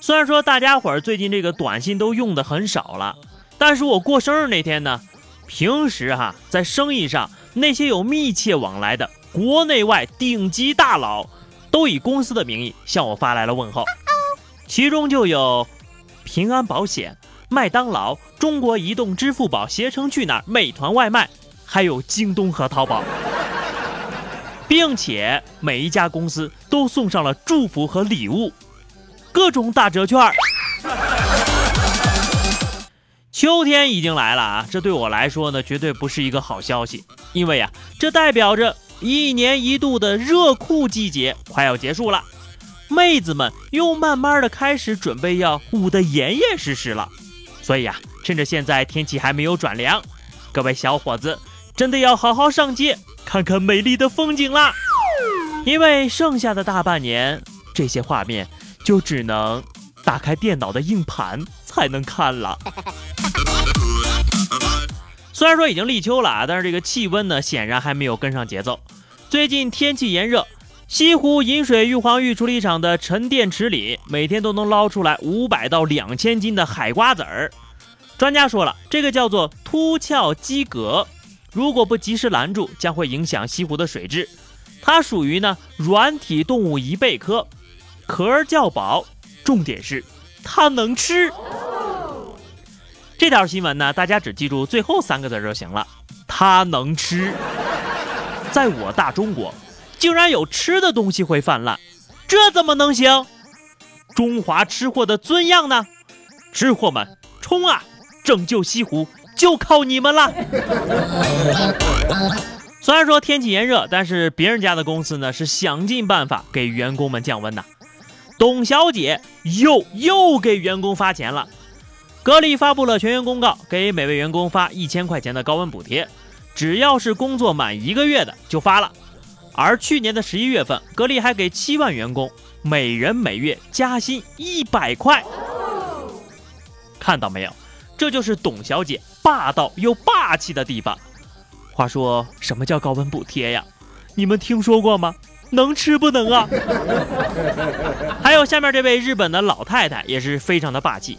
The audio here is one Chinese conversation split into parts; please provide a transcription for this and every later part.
虽然说大家伙儿最近这个短信都用的很少了，但是我过生日那天呢，平时哈在生意上那些有密切往来的国内外顶级大佬，都以公司的名义向我发来了问候，其中就有平安保险、麦当劳、中国移动、支付宝、携程去哪儿、美团外卖，还有京东和淘宝，并且每一家公司都送上了祝福和礼物。各种打折券。秋天已经来了啊，这对我来说呢，绝对不是一个好消息，因为呀，这代表着一年一度的热裤季节快要结束了，妹子们又慢慢的开始准备要捂得严严实实了。所以呀，趁着现在天气还没有转凉，各位小伙子真的要好好上街看看美丽的风景啦，因为剩下的大半年，这些画面。就只能打开电脑的硬盘才能看了。虽然说已经立秋了啊，但是这个气温呢，显然还没有跟上节奏。最近天气炎热，西湖引水玉皇玉处理厂的沉淀池里，每天都能捞出来五百到两千斤的海瓜子儿。专家说了，这个叫做凸鞘基蛤，如果不及时拦住，将会影响西湖的水质。它属于呢软体动物贻贝科。壳儿较薄，重点是它能吃。这条新闻呢，大家只记住最后三个字就行了。它能吃，在我大中国，竟然有吃的东西会泛滥，这怎么能行？中华吃货的尊样呢？吃货们冲啊！拯救西湖就靠你们了。虽然说天气炎热，但是别人家的公司呢，是想尽办法给员工们降温呐。董小姐又又给员工发钱了，格力发布了全员公告，给每位员工发一千块钱的高温补贴，只要是工作满一个月的就发了。而去年的十一月份，格力还给七万员工每人每月加薪一百块。看到没有？这就是董小姐霸道又霸气的地方。话说，什么叫高温补贴呀？你们听说过吗？能吃不能啊？还有下面这位日本的老太太也是非常的霸气。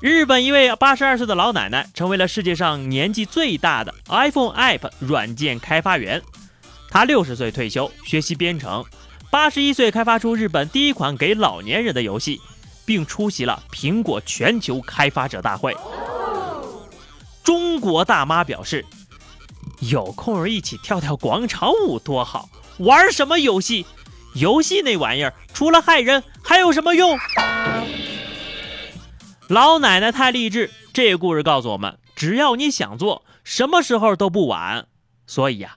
日本一位八十二岁的老奶奶成为了世界上年纪最大的 iPhone App 软件开发员。她六十岁退休学习编程，八十一岁开发出日本第一款给老年人的游戏，并出席了苹果全球开发者大会。中国大妈表示，有空儿一起跳跳广场舞多好。玩什么游戏？游戏那玩意儿除了害人还有什么用？老奶奶太励志，这故事告诉我们：只要你想做，什么时候都不晚。所以呀，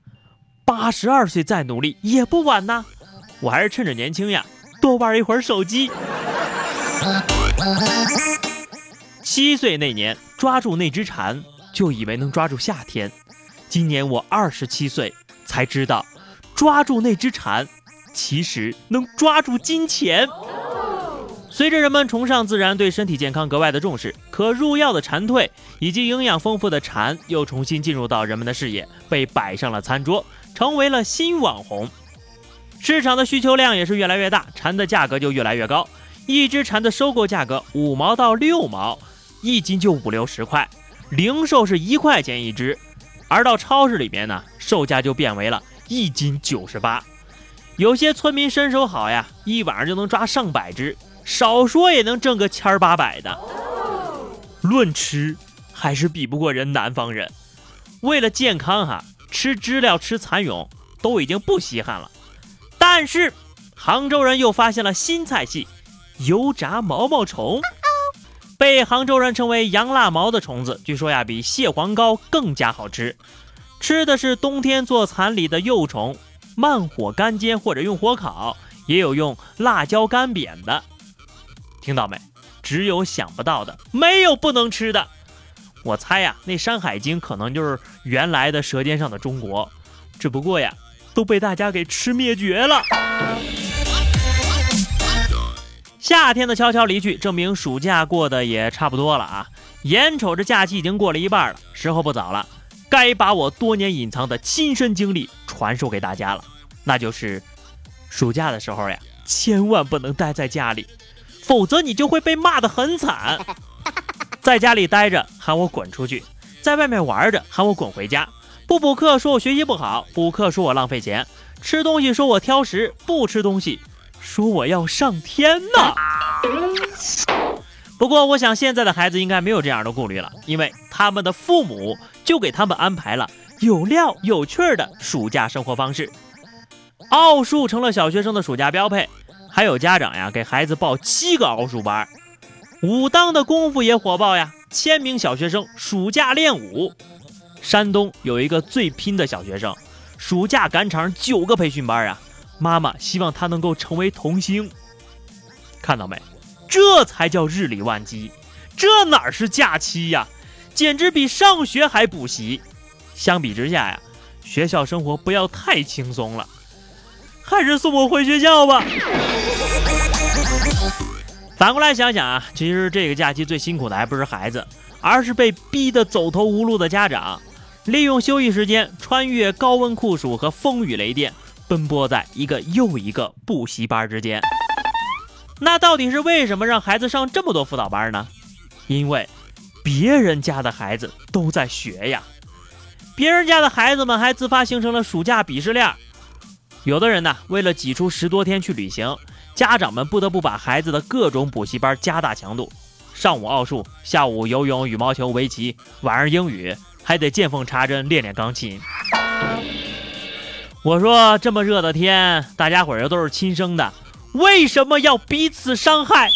八十二岁再努力也不晚呐。我还是趁着年轻呀，多玩一会儿手机。七岁那年抓住那只蝉，就以为能抓住夏天。今年我二十七岁，才知道。抓住那只蝉，其实能抓住金钱。随着人们崇尚自然，对身体健康格外的重视，可入药的蝉蜕以及营养丰富的蝉又重新进入到人们的视野，被摆上了餐桌，成为了新网红。市场的需求量也是越来越大，蝉的价格就越来越高。一只蝉的收购价格五毛到六毛，一斤就五六十块，零售是一块钱一只，而到超市里面呢，售价就变为了。一斤九十八，有些村民身手好呀，一晚上就能抓上百只，少说也能挣个千八百的。论吃，还是比不过人南方人。为了健康哈，吃知了、吃蚕蛹都已经不稀罕了。但是，杭州人又发现了新菜系——油炸毛毛虫，被杭州人称为“羊辣毛”的虫子，据说呀，比蟹黄膏更加好吃。吃的是冬天做蚕里的幼虫，慢火干煎或者用火烤，也有用辣椒干煸的。听到没？只有想不到的，没有不能吃的。我猜呀，那《山海经》可能就是原来的《舌尖上的中国》，只不过呀，都被大家给吃灭绝了。夏天的悄悄离去，证明暑假过得也差不多了啊！眼瞅着假期已经过了一半了，时候不早了，该把我多年隐藏的亲身经历传授给大家了。那就是，暑假的时候呀，千万不能待在家里，否则你就会被骂得很惨。在家里待着喊我滚出去，在外面玩着喊我滚回家，不补课说我学习不好，补课说我浪费钱，吃东西说我挑食，不吃东西说我要上天呐。不过我想现在的孩子应该没有这样的顾虑了，因为他们的父母就给他们安排了有料有趣的暑假生活方式。奥数成了小学生的暑假标配，还有家长呀给孩子报七个奥数班。武当的功夫也火爆呀，千名小学生暑假练武。山东有一个最拼的小学生，暑假赶场九个培训班啊，妈妈希望他能够成为童星。看到没？这才叫日理万机，这哪是假期呀？简直比上学还补习。相比之下呀，学校生活不要太轻松了，还是送我回学校吧。反过来想想啊，其实这个假期最辛苦的还不是孩子，而是被逼得走投无路的家长。利用休息时间，穿越高温酷暑和风雨雷电，奔波在一个又一个补习班之间。那到底是为什么让孩子上这么多辅导班呢？因为别人家的孩子都在学呀，别人家的孩子们还自发形成了暑假鄙视链。有的人呢，为了挤出十多天去旅行。家长们不得不把孩子的各种补习班加大强度，上午奥数，下午游泳、羽毛球、围棋，晚上英语，还得见缝插针练练钢琴。我说这么热的天，大家伙儿又都是亲生的，为什么要彼此伤害？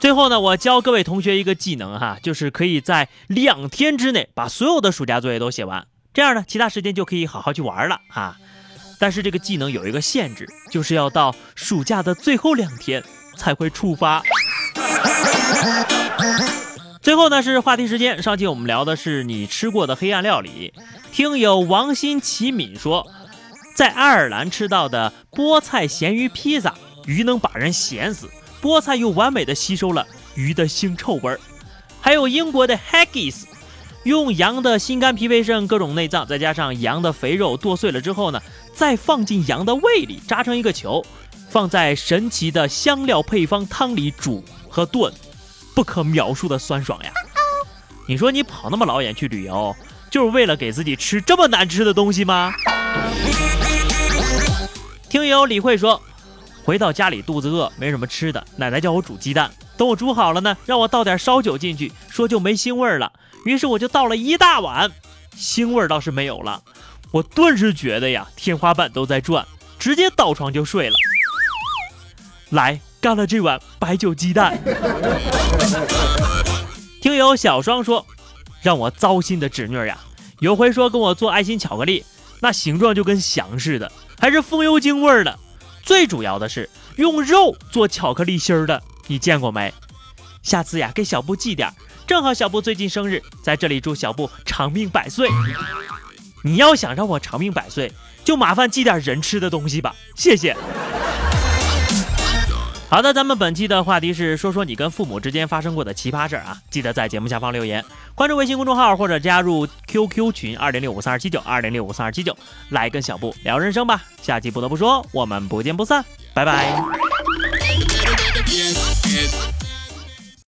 最后呢，我教各位同学一个技能哈，就是可以在两天之内把所有的暑假作业都写完，这样呢，其他时间就可以好好去玩了哈。但是这个技能有一个限制，就是要到暑假的最后两天才会触发。最后呢是话题时间，上期我们聊的是你吃过的黑暗料理。听友王新奇敏说，在爱尔兰吃到的菠菜咸鱼披萨，鱼能把人咸死，菠菜又完美的吸收了鱼的腥臭味儿。还有英国的 Haggis，用羊的心肝脾肺肾各种内脏，再加上羊的肥肉剁碎了之后呢。再放进羊的胃里，扎成一个球，放在神奇的香料配方汤里煮和炖，不可描述的酸爽呀！你说你跑那么老远去旅游，就是为了给自己吃这么难吃的东西吗？听友李慧说，回到家里肚子饿，没什么吃的，奶奶叫我煮鸡蛋，等我煮好了呢，让我倒点烧酒进去，说就没腥味了。于是我就倒了一大碗，腥味倒是没有了。我顿时觉得呀，天花板都在转，直接倒床就睡了。来，干了这碗白酒鸡蛋。听友小双说，让我糟心的侄女呀，有回说跟我做爱心巧克力，那形状就跟翔似的，还是风油精味的。最主要的是用肉做巧克力心儿的，你见过没？下次呀，给小布寄点，正好小布最近生日，在这里祝小布长命百岁。你要想让我长命百岁，就麻烦寄点人吃的东西吧，谢谢。好的，咱们本期的话题是说说你跟父母之间发生过的奇葩事儿啊，记得在节目下方留言，关注微信公众号或者加入 QQ 群二零六五三二七九二零六五三二七九，来跟小布聊人生吧。下期不得不说，我们不见不散，拜拜。